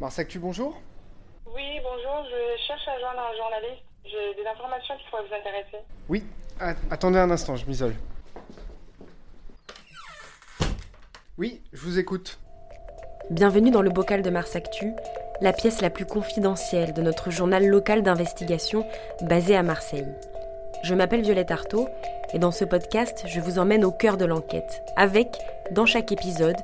Mars Actu, bonjour. Oui, bonjour, je cherche à joindre un journaliste. J'ai des informations qui pourraient vous intéresser. Oui, attendez un instant, je m'isole. Oui, je vous écoute. Bienvenue dans le bocal de Mars Actu, la pièce la plus confidentielle de notre journal local d'investigation basé à Marseille. Je m'appelle Violette Artaud et dans ce podcast, je vous emmène au cœur de l'enquête, avec, dans chaque épisode,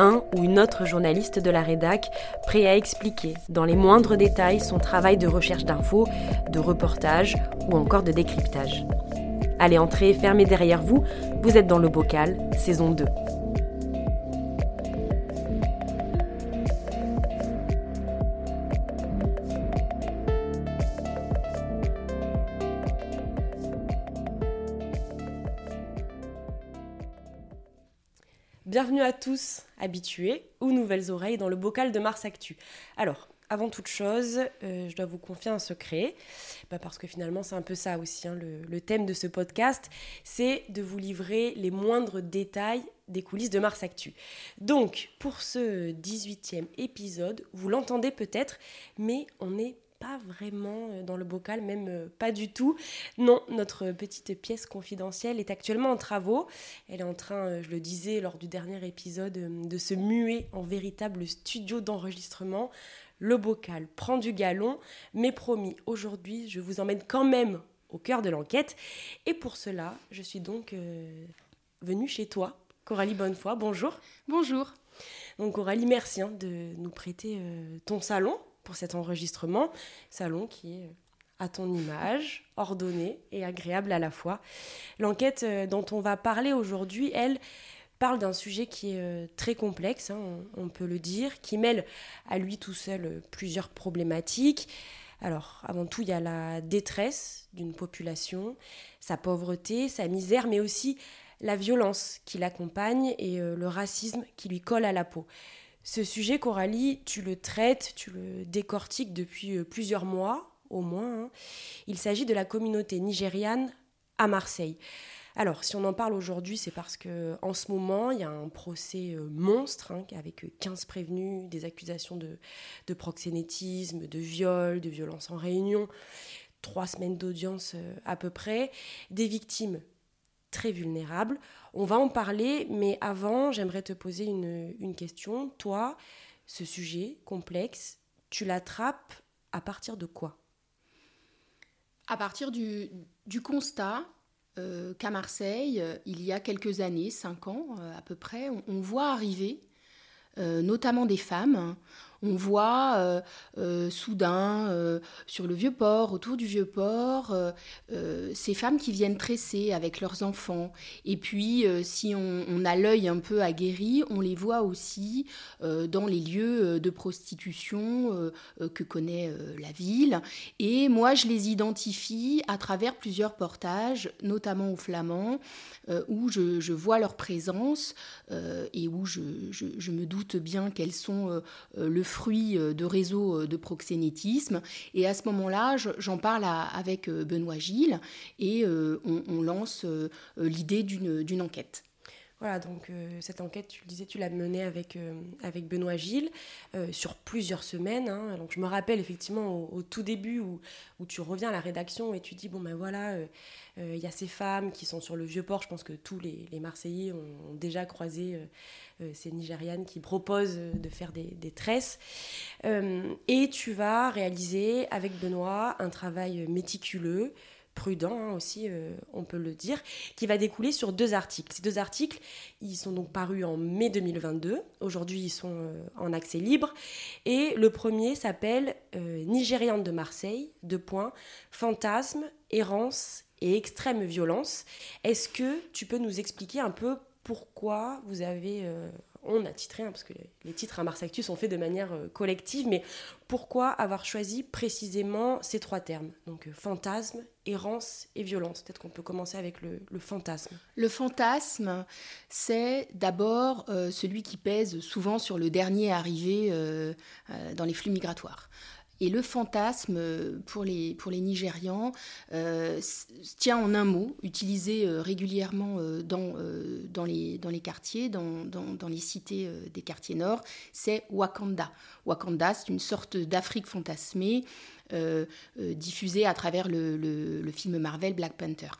un ou une autre journaliste de la rédac prêt à expliquer dans les moindres détails son travail de recherche d'infos, de reportage ou encore de décryptage. Allez, entrez, fermez derrière vous, vous êtes dans le bocal, saison 2. Bienvenue à tous, habitués ou nouvelles oreilles dans le bocal de Mars Actu. Alors, avant toute chose, euh, je dois vous confier un secret, bah, parce que finalement c'est un peu ça aussi, hein, le, thème de ce podcast, c'est de vous livrer les moindres détails des coulisses de Mars Actu. Donc, pour ce 18e épisode, vous l'entendez peut-être, mais on est pas vraiment euh, dans le bocal, même euh, pas du tout. Non, notre petite pièce confidentielle est actuellement en travaux. Elle est en train, euh, je le disais lors du dernier épisode, de se muer en véritable studio d'enregistrement. Le bocal prend du galon, mais promis, aujourd'hui, je vous emmène quand même au cœur de l'enquête. Et pour cela, je suis donc venue chez toi, Coralie Bonnefoy. Bonjour. Bonjour. Donc Coralie, merci hein, de nous prêter ton salon pour cet enregistrement. Salon qui est à ton image, ordonné et agréable à la fois. L'enquête euh, dont on va parler aujourd'hui, elle, parle d'un sujet qui est euh, très complexe, hein, on, peut le dire, qui mêle à lui tout seul euh, plusieurs problématiques. Alors, avant tout, il y a la détresse d'une population, sa pauvreté, sa misère, mais aussi la violence qui l'accompagne et le racisme qui lui colle à la peau. Ce sujet, Coralie, tu le traites, tu le décortiques depuis euh, plusieurs mois, au moins. Hein. Il s'agit de la communauté nigériane à Marseille. Alors, si on en parle aujourd'hui, c'est parce que en ce moment, il y a un procès euh, monstre hein, avec 15 prévenus, des accusations de, proxénétisme, de viol, de violence en réunion, trois semaines d'audience euh, à peu près, des victimes très vulnérables. On va en parler, mais avant, j'aimerais te poser une, question. Toi, ce sujet complexe, tu l'attrapes à partir de quoi? À partir du, constat euh, qu'à Marseille, il y a quelques années, cinq ans euh, à peu près, on, voit arriver euh, notamment des femmes on voit euh, euh, soudain euh, sur le vieux port, autour du vieux port, ces femmes qui viennent tresser avec leurs enfants. Et puis, si on, a l'œil un peu aguerri, on les voit aussi dans les lieux de prostitution que connaît la ville. Et moi, je les identifie à travers plusieurs portages, notamment au flamand, où je, vois leur présence et où je, je, me doute bien qu'elles sont le fruit euh, de réseaux euh, de proxénétisme. Et à ce moment-là, j'en parle avec euh, Benoît Gilles et on, lance l'idée d'une enquête. Voilà, donc cette enquête, tu le disais, tu l'as menée avec, avec Benoît Gilles sur plusieurs semaines. Hein. Donc je me rappelle effectivement au, tout début où, où, tu reviens à la rédaction et tu dis, bon ben voilà, il y a ces femmes qui sont sur le vieux port. Je pense que tous les, Marseillais ont, déjà croisé euh, ces Nigérianes qui proposent de faire des, tresses. Euh, et tu vas réaliser avec Benoît un travail méticuleux, prudent hein, aussi, euh, on peut le dire, qui va découler sur deux articles. Ces deux articles, ils sont donc parus en mai 2022. Aujourd'hui, ils sont en accès libre. Et le premier s'appelle Nigériane de Marseille, deux points, fantasme, errance et extrême violence. Est-ce que tu peux nous expliquer un peu pourquoi vous avez, euh, on a titré, hein, parce que les titres à Mars Actu sont faits de manière euh, collective, mais pourquoi avoir choisi précisément ces trois termes? Donc euh, fantasme, errance et violence. Peut-être qu'on peut commencer avec le, fantasme. Le fantasme, c'est d'abord celui qui pèse souvent sur le dernier arrivé dans les flux migratoires. Et le fantasme pour les, pour les Nigérians tient en un mot, utilisé régulièrement dans, dans, les, dans les quartiers, dans, dans, dans les cités des quartiers nord, c'est Wakanda. Wakanda, c'est une sorte d'Afrique fantasmée euh, euh, diffusé à travers le, film Marvel Black Panther.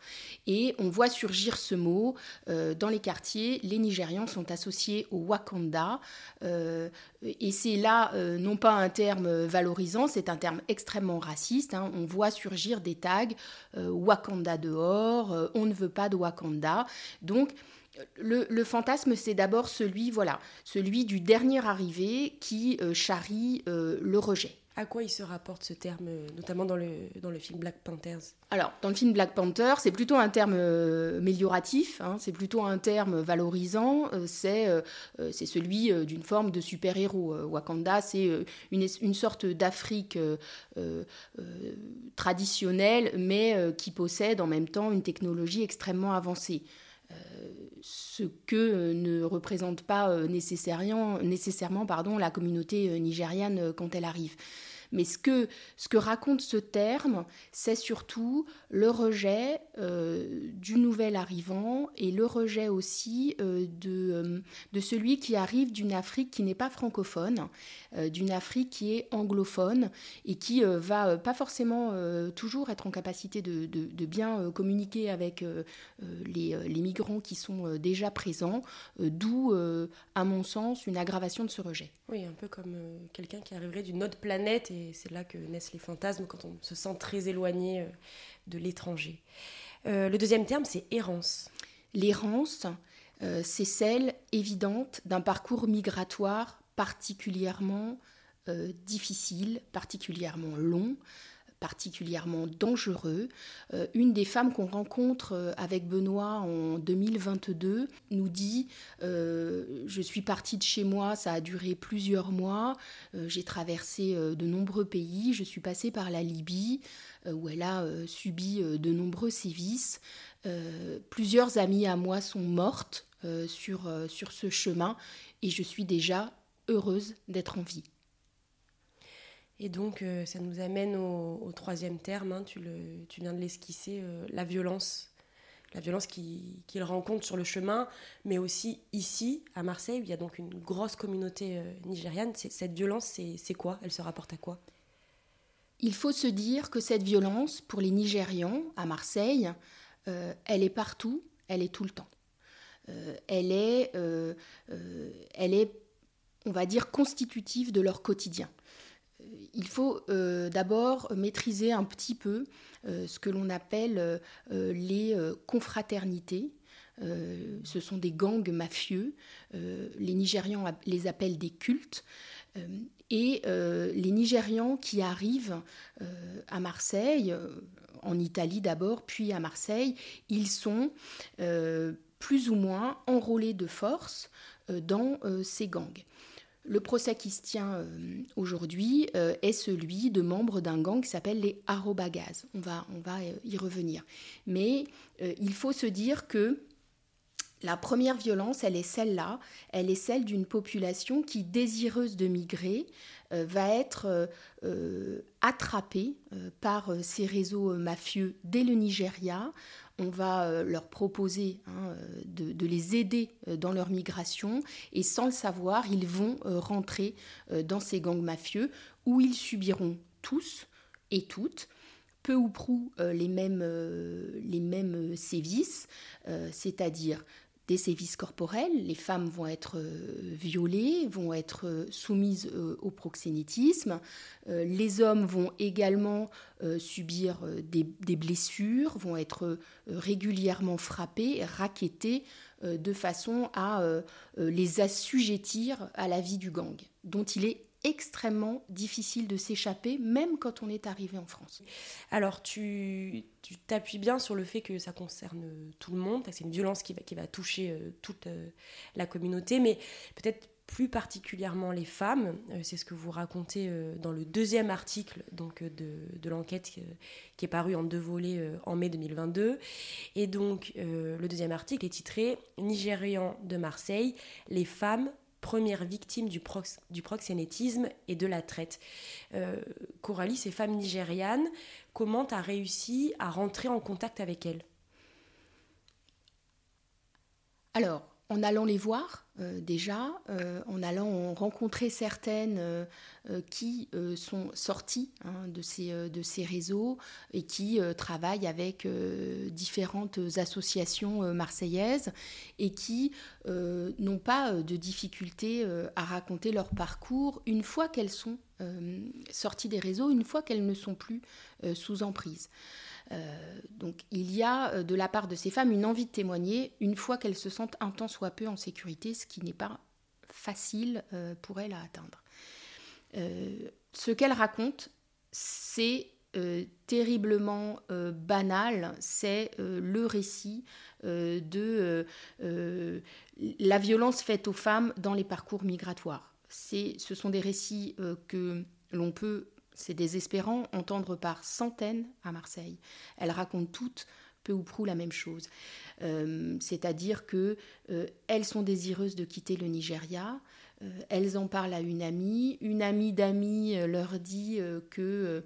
Et on voit surgir ce mot euh, dans les quartiers. Les Nigérians sont associés au Wakanda. et c'est là non pas un terme valorisant, c'est un terme extrêmement raciste. Hein. On voit surgir des tags Wakanda dehors, on ne veut pas de Wakanda. Donc, le, le, fantasme, c'est d'abord celui, voilà, celui du dernier arrivé qui charrie le rejet. À quoi il se rapporte ce terme, euh, notamment dans le, dans le film Black Panthers? Alors, dans le film Black Panther, c'est plutôt un terme euh, amélioratif, hein, c'est plutôt un terme valorisant, euh, c'est c'est celui d'une forme de super-héros. Wakanda, c'est une, une, sorte d'Afrique traditionnelle, mais qui possède en même temps une technologie extrêmement avancée ce que ne représente pas nécessairement, nécessairement pardon, la communauté nigériane quand elle arrive. Mais ce que, ce que raconte ce terme, c'est surtout le rejet euh, du nouvel arrivant et le rejet aussi euh, de, euh, de celui qui arrive d'une Afrique qui n'est pas francophone, d'une Afrique qui est anglophone et qui va pas forcément toujours être en capacité de, de, bien communiquer avec les, les, migrants qui sont déjà présents, d'où, à mon sens, une aggravation de ce rejet. Oui, un peu comme quelqu'un qui arriverait d'une autre planète et c'est là que naissent les fantasmes quand on se sent très éloigné de l'étranger. Euh, le deuxième terme, c'est errance. L'errance, euh, c'est celle évidente d'un parcours migratoire particulièrement euh, difficile, particulièrement long, particulièrement dangereux. une des femmes qu'on rencontre avec Benoît en 2022 nous dit Je suis partie de chez moi, ça a duré plusieurs mois, j'ai traversé de nombreux pays, je suis passée par la Libye, euh, où elle a euh, subi euh, de nombreux sévices. plusieurs amies à moi sont mortes sur, sur ce chemin et je suis déjà heureuse d'être en vie. Et donc, ça nous amène au, troisième terme, hein, tu, viens de l'esquisser, la violence. La violence qu'il rencontre sur le chemin, mais aussi ici, à Marseille, où il y a donc une grosse communauté nigériane. Cette violence, c'est quoi? Elle se rapporte à quoi? Il faut se dire que cette violence, pour les Nigérians, à Marseille, euh, elle est partout, elle est tout le temps. Euh, euh, elle est, on va dire, constitutive de leur quotidien. Il faut d'abord maîtriser un petit peu ce que l'on appelle les confraternités. ce sont des gangs mafieux. les Nigérians les appellent des cultes. Et euh, les Nigérians qui arrivent euh, à Marseille, euh, en Italie d'abord, puis à Marseille, ils sont plus ou moins enrôlés de force dans ces gangs. Le procès qui se tient aujourd'hui est celui de membres d'un gang qui s'appelle les Arobagaz. On va, on va y revenir. Mais il faut se dire que la première violence, elle est celle-là, elle est celle d'une population qui, désireuse de migrer, euh, va être euh, euh, attrapée par ces réseaux mafieux dès le Nigeria. On va leur proposer hein, de, les aider dans leur migration et sans le savoir, ils vont rentrer dans ces gangs mafieux où ils subiront tous et toutes peu ou prou les mêmes, les mêmes sévices, c'est-à-dire des sévices corporels. Les femmes vont être euh, violées, vont être euh, soumises euh, au proxénétisme. Les hommes vont également subir des, blessures, vont être régulièrement frappés, raquettés, de façon à les assujettir à la vie du gang, dont il est extrêmement difficile de s'échapper, même quand on est arrivé en France. Alors, tu t'appuies bien sur le fait que ça concerne tout le monde, c'est une violence qui va, qui va toucher euh, toute euh, la communauté, mais peut-être plus particulièrement les femmes. Euh, c'est ce que vous racontez dans le deuxième article donc, de, de l'enquête qui est paru en deux volets en mai 2022. Et donc, le deuxième article est titré Nigérian de Marseille, les femmes premières victimes du, proxénétisme et de la traite. Coralie, ces femmes nigérianes, comment tu as réussi à rentrer en contact avec elles? Alors, en allant les voir euh, déjà, euh, en allant rencontrer certaines euh, qui sont sorties hein, de, ces, de ces réseaux et qui travaillent avec différentes associations marseillaises et qui n'ont pas de difficulté à raconter leur parcours une fois qu'elles sont sorties des réseaux, une fois qu'elles ne sont plus sous emprise. Euh, donc il y a euh, de la part de ces femmes une envie de témoigner une fois qu'elles se sentent un temps soit peu en sécurité, ce qui n'est pas facile euh, pour elles à atteindre. ce qu'elles racontent, c'est terriblement banal, c'est le récit de la violence faite aux femmes dans les parcours migratoires. ce sont des récits que l'on peut c'est désespérant, entendre par centaines à Marseille. Elles racontent toutes peu ou prou la même chose. Euh, c'est-à-dire que euh, elles sont désireuses de quitter le Nigeria. Euh, elles en parlent à une amie. Une amie d'amis leur dit que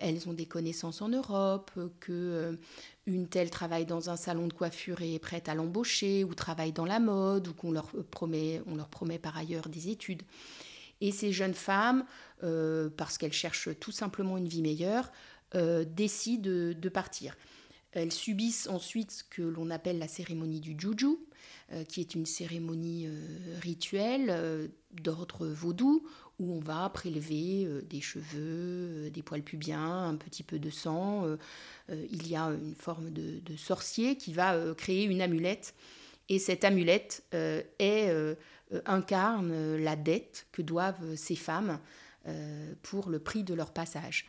elles ont des connaissances en Europe, que une telle travaille dans un salon de coiffure et est prête à l'embaucher, ou travaille dans la mode, ou qu'on leur promet, on leur promet par ailleurs des études. Et ces jeunes femmes, euh, parce qu'elles cherchent tout simplement une vie meilleure, euh, décident de, partir. Elles subissent ensuite ce que l'on appelle la cérémonie du juju, euh, qui est une cérémonie rituelle d'ordre vaudou, où on va prélever des cheveux, des poils pubiens, un petit peu de sang. il y a une forme de, sorcier qui va créer une amulette. Et cette amulette incarne la dette que doivent ces femmes pour le prix de leur passage.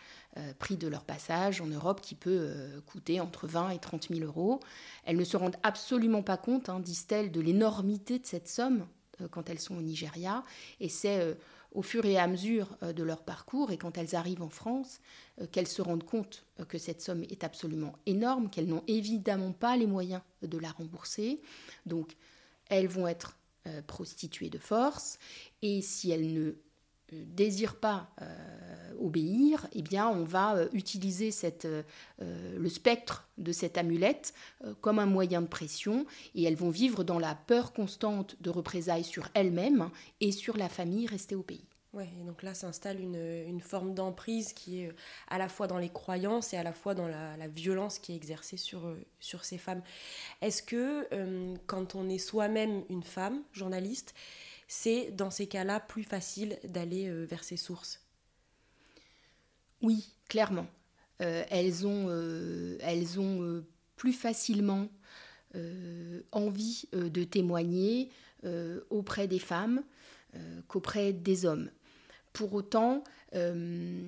prix de leur passage en Europe qui peut coûter entre 20 et 30 000 euros. Elles ne se rendent absolument pas compte, hein, disent-elles, de l'énormité de cette somme quand elles sont au Nigeria. Et c'est au fur et à mesure de leur parcours et quand elles arrivent en France qu'elles se rendent compte que cette somme est absolument énorme, qu'elles n'ont évidemment pas les moyens de la rembourser. Donc elles vont être euh, prostituées de force, et si elles ne euh, désirent pas euh, obéir, eh bien, on va utiliser cette, le spectre de cette amulette comme un moyen de pression, et elles vont vivre dans la peur constante de représailles sur elles-mêmes et sur la famille restée au pays. Ouais, et donc là s'installe une, forme d'emprise qui est euh, à la fois dans les croyances et à la fois dans la, violence qui est exercée sur, euh, sur ces femmes. Est-ce que euh, quand on est soi-même une femme, journaliste, c'est dans ces cas-là plus facile d'aller vers ces sources Oui, clairement. elles ont, elles ont plus facilement envie de témoigner auprès des femmes qu'auprès des hommes. Pour autant, euh,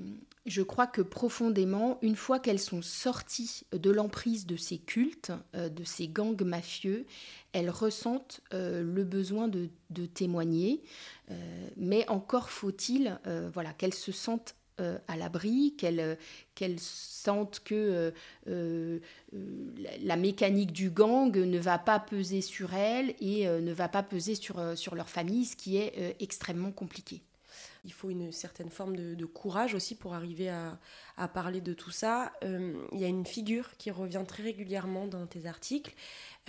je crois que profondément, une fois qu'elles sont sorties de l'emprise de ces cultes, euh, de ces gangs mafieux, elles ressentent euh, le besoin de, témoigner. mais encore faut-il voilà, qu'elles se sentent à l'abri, qu'elles sentent que la mécanique du gang ne va pas peser sur elles et ne va pas peser sur leur famille, ce qui est extrêmement compliqué il faut une certaine forme de, courage aussi pour arriver à, parler de tout ça. Euh, il y a une figure qui revient très régulièrement dans tes articles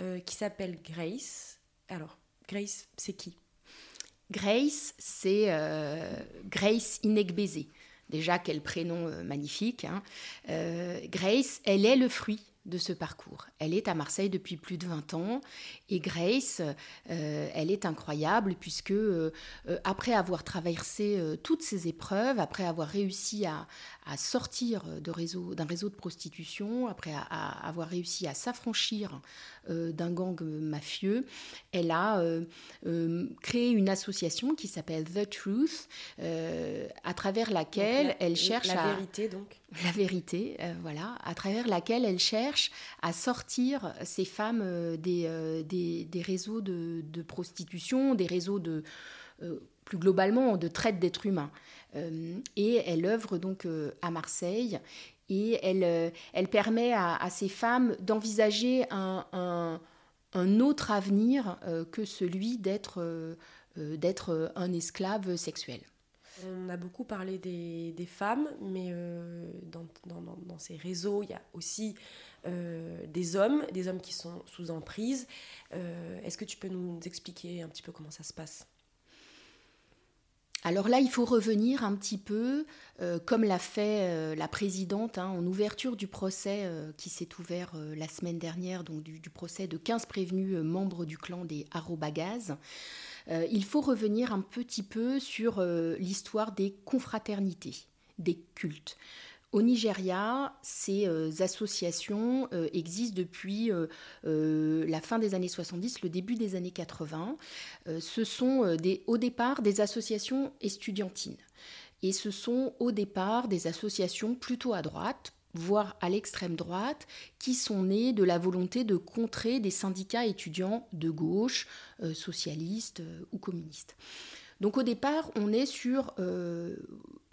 euh, qui s'appelle Grace. Alors, Grace, c'est qui? Grace, c'est euh, Grace Inegbézé. Déjà, quel prénom magnifique. Hein. Grace, elle est le fruit de ce parcours. Elle est à Marseille depuis plus de 20 ans et Grace, euh, elle est incroyable puisque euh, euh, après avoir traversé toutes ces épreuves, après avoir réussi à, sortir d'un réseau, réseau de prostitution, après avoir réussi à s'affranchir d'un gang mafieux, elle a créé une association qui s'appelle The Truth, à travers laquelle elle cherche la vérité donc. La vérité, voilà, à travers laquelle elle cherche à sortir ces femmes des des, réseaux de, prostitution, des réseaux de, euh, plus globalement, de traite d'êtres humains. Euh, et elle œuvre donc euh, à Marseille et elle, elle permet à, ces femmes d'envisager un, autre avenir que celui d'être d'être un esclave sexuel. On a beaucoup parlé des, femmes, mais dans, ces réseaux, il y a aussi des hommes, des hommes qui sont sous emprise. Est-ce que tu peux nous expliquer un petit peu comment ça se passe? Alors là, il faut revenir un petit peu, euh, comme l'a fait euh, la présidente hein, en ouverture du procès euh, qui s'est ouvert la semaine dernière, donc du, procès de 15 prévenus membres du clan des Arobagaz. il faut revenir un petit peu sur l'histoire des confraternités, des cultes. Au Nigeria, ces euh, associations euh, existent depuis euh, la fin des années 70, le début des années 80. ce sont au départ des associations estudiantines. Et ce sont au départ des associations plutôt à droite, voire à l'extrême droite, qui sont nées de la volonté de contrer des syndicats étudiants de gauche, socialistes ou communistes. Donc au départ, on est sur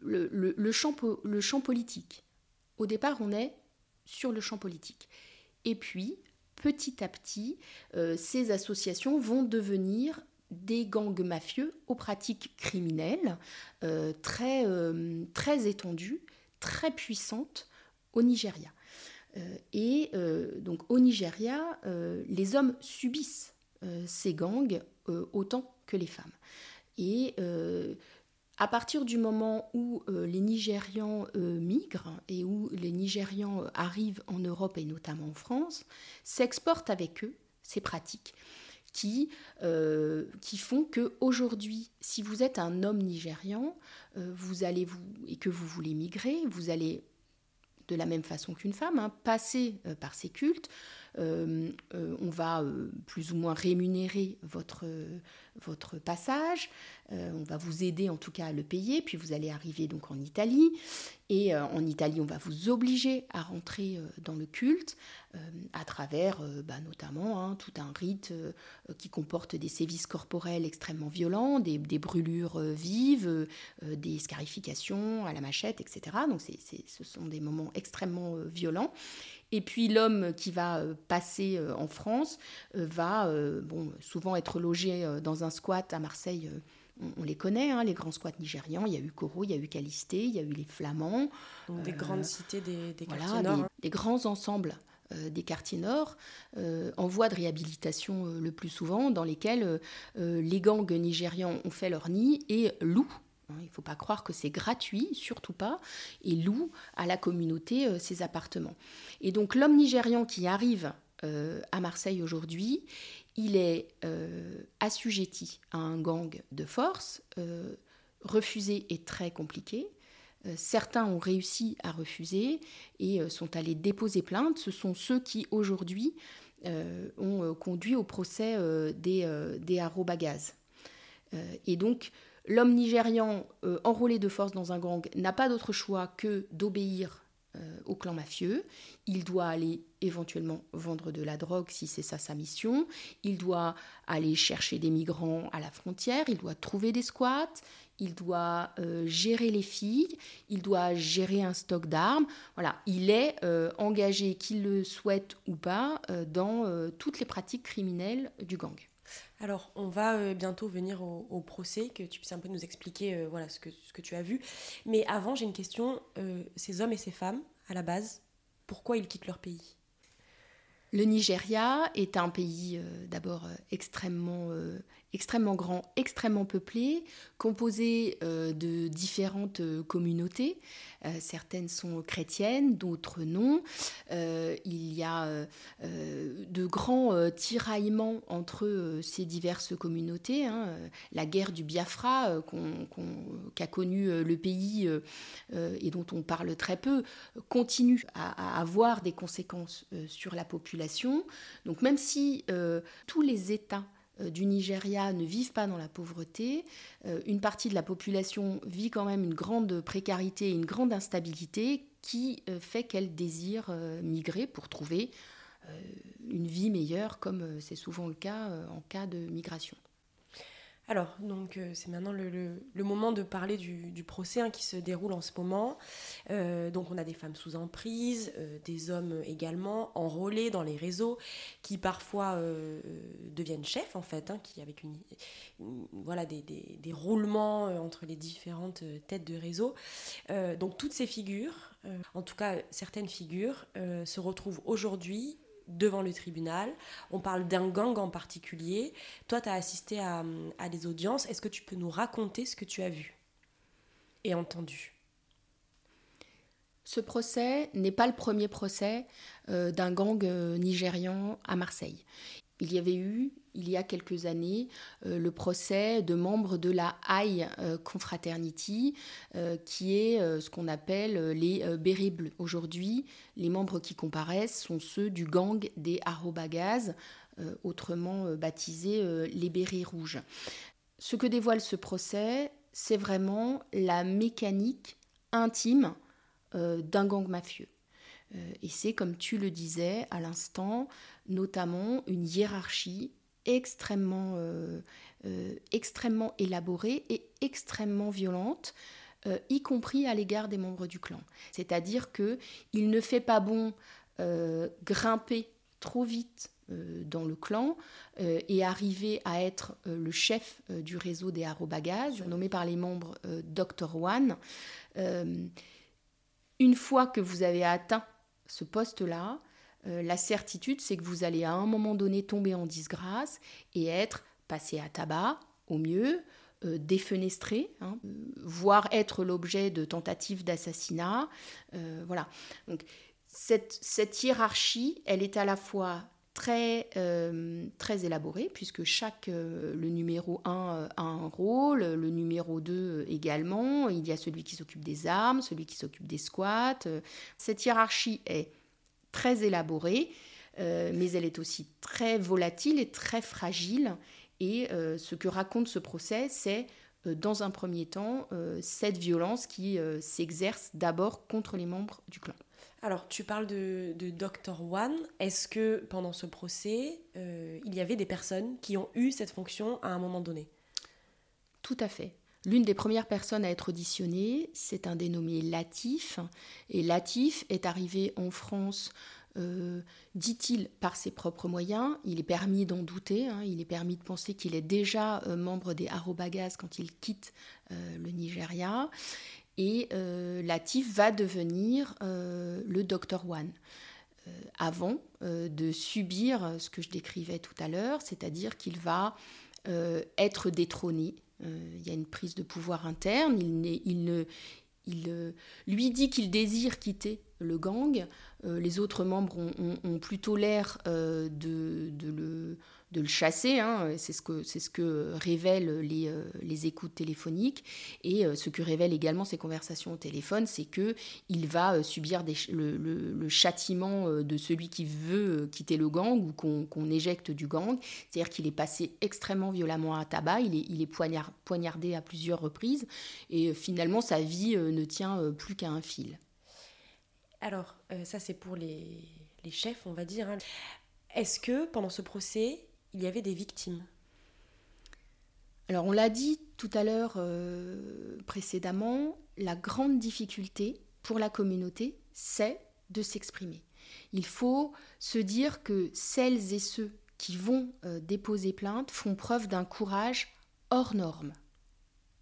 le, champ, le champ politique. Au départ, on est sur le champ politique. Et puis, petit à petit, euh, ces associations vont devenir des gangs mafieux aux pratiques criminelles euh, très, euh, très étendues, très puissantes au Nigeria. et donc au Nigeria, les hommes subissent ces gangs autant que les femmes. Et à partir du moment où euh, les Nigérians euh, migrent et où les Nigérians euh, arrivent en Europe et notamment en France, s'exportent avec eux ces pratiques qui, font que aujourd'hui, si vous êtes un homme nigérian, vous allez vous et que vous voulez migrer, vous allez de la même façon qu'une femme hein, passer par ces cultes. On va plus ou moins rémunérer votre, votre passage. Euh, on va vous aider en tout cas à le payer, puis vous allez arriver donc en Italie. Et euh, en Italie, on va vous obliger à rentrer euh, dans le culte à travers bah, notamment hein, tout un rite qui comporte des sévices corporels extrêmement violents, des, brûlures vives, des scarifications à la machette, etc. Donc ce sont des moments extrêmement violents. Et puis l'homme qui va euh, passer euh, en France euh, va bon, souvent être logé dans un squat à Marseille. On, les connaît, hein, les grands squats nigérians. Il y a eu Koro, il y a eu Calisté, il y a eu les Flamands. Donc des grandes cités des, des quartiers nord. Des, des, grands ensembles des quartiers nord en voie de réhabilitation le plus souvent, dans lesquels les gangs nigérians ont fait leur nid et louent il ne faut pas croire que c'est gratuit, surtout pas, et loue à la communauté euh, ses appartements. Et donc l'homme nigérian qui arrive euh, à Marseille aujourd'hui, il est euh, assujetti à un gang de force. refuser est très compliqué. certains ont réussi à refuser et sont allés déposer plainte. Ce sont ceux qui aujourd'hui ont conduit au procès des, des arrobagaz. et donc L'homme nigérian euh, enrôlé de force dans un gang n'a pas d'autre choix que d'obéir euh, au clan mafieux. Il doit aller éventuellement vendre de la drogue si c'est ça sa mission. Il doit aller chercher des migrants à la frontière. Il doit trouver des squats. Il doit euh, gérer les filles. Il doit gérer un stock d'armes. Voilà, il est engagé, qu'il le souhaite ou pas, dans toutes les pratiques criminelles du gang. Alors, on va euh, bientôt venir au, procès, que tu puisses un peu nous expliquer euh, voilà, ce que, tu as vu. Mais avant, j'ai une question. Euh, ces hommes et ces femmes, à la base, pourquoi ils quittent leur pays? Le Nigeria est un pays d'abord extrêmement extrêmement grand, extrêmement peuplé, composé euh, de différentes euh, communautés. Euh, certaines sont chrétiennes, d'autres non. il y a de grands tiraillements entre ces diverses communautés. Hein. La guerre du Biafra qu'a connue le pays et dont on parle très peu continue à, avoir des conséquences sur la population. Donc même si tous les États du Nigeria ne vivent pas dans la pauvreté. Euh, une partie de la population vit quand même une grande précarité, une grande instabilité qui euh, fait qu'elle désire migrer pour trouver une vie meilleure, comme c'est souvent le cas en cas de migration. Alors, donc, euh, c'est maintenant le, moment de parler du, procès hein, qui se déroule en ce moment. Euh, donc, on a des femmes sous emprise, euh, des hommes également enrôlés dans les réseaux, qui parfois deviennent chefs, en fait, hein, avec une, voilà, des, des- roulements entre les différentes têtes de réseau. Donc, toutes ces figures, en tout cas certaines figures, se retrouvent aujourd'hui devant le tribunal. On parle d'un gang en particulier. Toi, tu as assisté à, des audiences. Est-ce que tu peux nous raconter ce que tu as vu et entendu? Ce procès n'est pas le premier procès euh, d'un gang euh, nigérian à Marseille. Il y avait eu, il y a quelques années, euh, le procès de membres de la High euh, Confraternity, euh, qui est ce qu'on appelle les bérets bleus. Aujourd'hui, les membres qui comparaissent sont ceux du gang des Arobagaz, euh, autrement baptisés les bérets rouges. Ce que dévoile ce procès, c'est vraiment la mécanique intime d'un gang mafieux. Euh, et c'est, comme tu le disais à l'instant, notamment une hiérarchie extrêmement, euh, euh, extrêmement élaborée et extrêmement violente, y compris à l'égard des membres du clan. C'est-à-dire que il ne fait pas bon grimper trop vite dans le clan et arriver à être le chef du réseau des Arobagaz, nommé par les membres Dr One. Une fois que vous avez atteint ce poste-là, euh, la certitude, c'est que vous allez à un moment donné tomber en disgrâce et être passé à tabac, au mieux, euh, défenestré, hein, euh, voire être l'objet de tentatives d'assassinat. Voilà. Donc, cette hiérarchie, elle est à la fois très, euh, très élaborée, puisque chaque, euh, le numéro 1 euh, a un rôle, le numéro 2 également, il y a celui qui s'occupe des armes, celui qui s'occupe des squats. euh. Cette hiérarchie est très élaborée, euh, mais elle est aussi très volatile et très fragile. Et euh, ce que raconte ce procès, c'est euh, dans un premier temps euh, cette violence qui euh, s'exerce d'abord contre les membres du clan. Alors, tu parles de, Dr. One. Est-ce que pendant ce procès, euh, il y avait des personnes qui ont eu cette fonction à un moment donné? Tout à fait. L'une des premières personnes à être auditionnées, c'est un dénommé Latif. Et Latif est arrivé en France, euh, dit-il, par ses propres moyens. Il est permis d'en douter. hein. Il est permis de penser qu'il est déjà euh, membre des Arobagaz quand il quitte le Nigeria. Et euh, Latif va devenir euh, le Dr One. Euh, avant de subir ce que je décrivais tout à l'heure, c'est-à-dire qu'il va être détrôné. Il y a une prise de pouvoir interne. Il, lui dit qu'il désire quitter le gang. Les autres membres ont, plutôt l'air de le, de le chasser. hein. C'est ce, que- révèlent les, euh, écoutes téléphoniques. Et euh, ce que révèlent également ces conversations au téléphone, c'est que il va euh, subir le, châtiment de celui qui veut quitter le gang ou qu'on éjecte du gang. C'est-à-dire qu'il est passé extrêmement violemment à tabac, il est, poignardé à plusieurs reprises, et finalement sa vie ne tient plus qu'à un fil. Alors, ça c'est pour les, les chefs, on va dire. hein. Est-ce que pendant ce procès, il y avait des victimes Alors on l'a dit tout à l'heure euh, précédemment, la grande difficulté pour la communauté, c'est de s'exprimer. Il faut se dire que celles et ceux qui vont euh, déposer plainte font preuve d'un courage hors norme.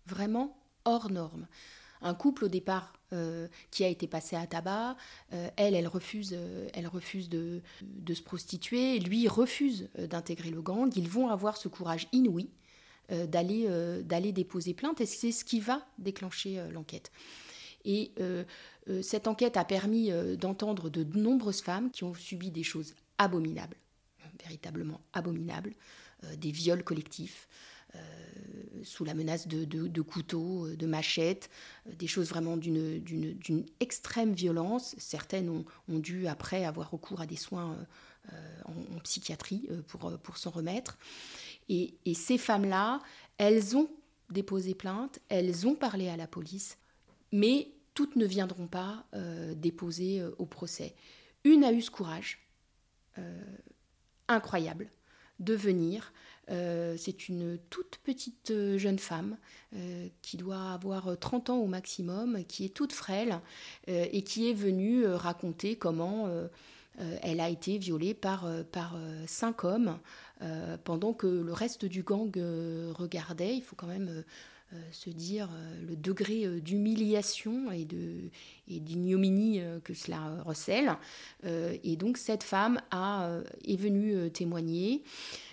Vraiment hors norme. Un couple au départ euh, qui a été passé à tabac, euh, elle, elle refuse, euh, elle de, se prostituer, lui refuse d'intégrer le gang. Ils vont avoir ce courage inouï d'aller d'aller déposer plainte et c'est ce qui va déclencher l'enquête. Et cette enquête a permis d'entendre de nombreuses femmes qui ont subi des choses abominables, véritablement abominables, des viols collectifs, sous la menace de, couteaux, euh, de machettes, euh, des choses vraiment d'une extrême violence. Certaines ont, dû après avoir recours à des soins euh, en, psychiatrie pour, s'en remettre. Et, ces femmes-là, elles ont déposé plainte, elles ont parlé à la police, mais toutes ne viendront pas déposer au procès. Une a eu ce courage, incroyable, de venir. C'est une toute petite jeune femme qui doit avoir 30 ans au maximum, qui est toute frêle et qui est venue raconter comment elle a été violée par, par cinq hommes pendant que le reste du gang regardait. Il faut quand même euh, se dire euh, le degré euh, d'humiliation et d'ignominie que cela recèle. et donc cette femme a, est venue témoigner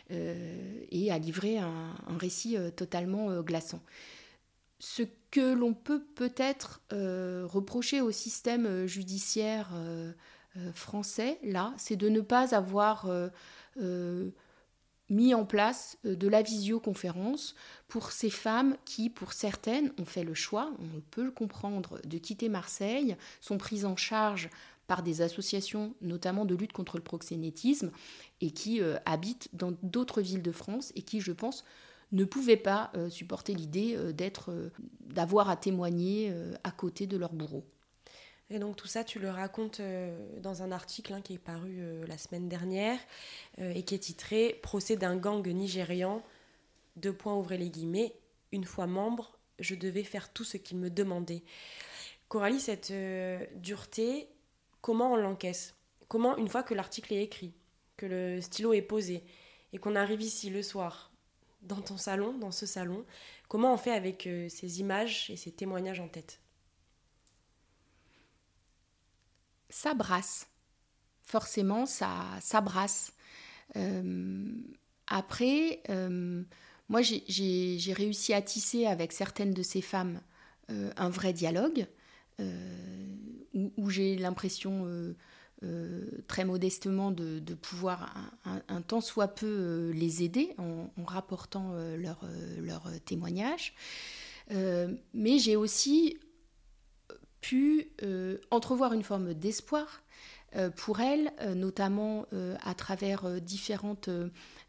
et a livré un, récit totalement glaçant. Ce que l'on peut peut-être reprocher au système judiciaire français, là, c'est de ne pas avoir mis en place euh, de la visioconférence pour ces femmes qui, pour certaines, ont fait le choix, on peut le comprendre, de quitter Marseille, sont prises en charge par des associations, notamment de lutte contre le proxénétisme, et qui euh, habitent dans d'autres villes de France et qui, je pense, ne pouvaient pas euh, supporter l'idée d'être, d'avoir à témoigner à côté de leur bourreau. Et donc tout ça, tu le racontes euh, dans un article hein, qui est paru euh, la semaine dernière euh, et qui est titré Procès d'un gang nigérian, deux points ouvrez les guillemets, une fois membre, je devais faire tout ce qu'il me demandait. Coralie, cette dureté, comment on l'encaisse Comment, une fois que l'article est écrit, que le stylo est posé et qu'on arrive ici le soir, dans ton salon, dans ce salon, comment on fait avec ces images et ces témoignages en tête? Ça brasse. Forcément, ça, ça brasse. Euh, après, euh, moi, j'ai réussi à tisser avec certaines de ces femmes euh, un vrai dialogue, où, j'ai l'impression, très modestement, de, pouvoir un, temps soit peu les aider en, rapportant leurs leur témoignages. mais j'ai aussi pu euh, entrevoir une forme d'espoir euh, pour elle, euh, notamment à travers différentes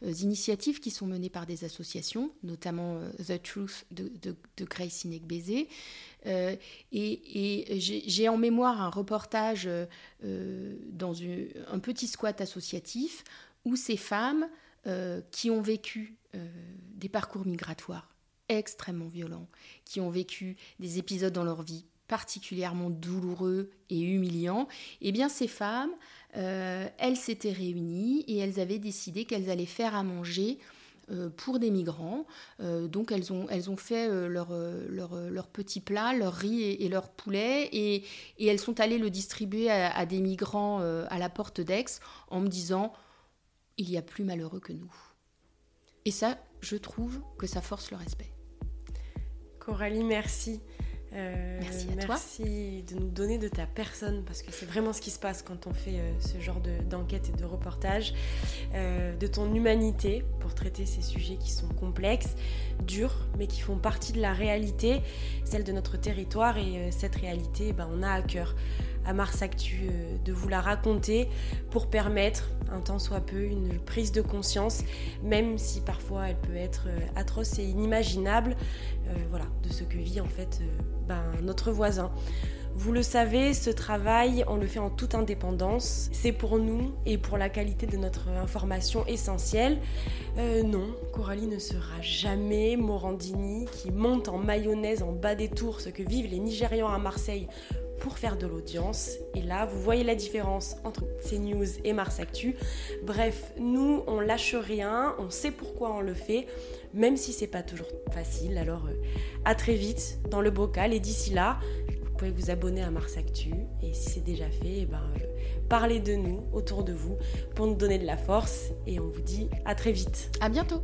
initiatives qui sont menées par des associations, notamment The Truth de, de, Grace Inegbeze. et, j'ai en mémoire un reportage dans un petit squat associatif où ces femmes qui ont vécu des parcours migratoires extrêmement violents, qui ont vécu des épisodes dans leur vie particulièrement douloureux et humiliant, eh bien ces femmes, euh, elles s'étaient réunies et elles avaient décidé qu'elles allaient faire à manger euh, pour des migrants. Euh, donc elles ont, elles ont fait leur, leur, leur, petit plat, leur riz et, leur poulet, et, et, elles sont allées le distribuer à des migrants à la porte d'Aix en me disant, il y a plus malheureux que nous. Et ça, je trouve que ça force le respect. Coralie, merci. Euh, merci à merci de nous donner de ta personne parce que c'est vraiment ce qui se passe quand on fait euh, ce genre d'enquête et de reportage, euh, de ton humanité pour traiter ces sujets qui sont complexes, durs, mais qui font partie de la réalité, celle de notre territoire. Et cette réalité, ben, on a à cœur à Mars Actu de vous la raconter pour permettre, un temps soit peu, une prise de conscience, même si parfois elle peut être atroce et inimaginable, voilà, de ce que vit en fait ben, notre voisin. Vous le savez, ce travail, on le fait en toute indépendance. C'est pour nous et pour la qualité de notre information essentielle. Euh, non, Coralie ne sera jamais Morandini qui monte en mayonnaise en bas des tours ce que vivent les Nigérians à Marseille pour faire de l'audience. Et là, vous voyez la différence entre CNews et Mars Actu. Bref, nous, on lâche rien, on sait pourquoi on le fait même si c'est pas toujours facile. Alors euh, à très vite dans le bocal et d'ici là, vous pouvez vous abonner à Mars Actu et si c'est déjà fait, eh ben, euh, parlez de nous autour de vous pour nous donner de la force et on vous dit à très vite. À bientôt.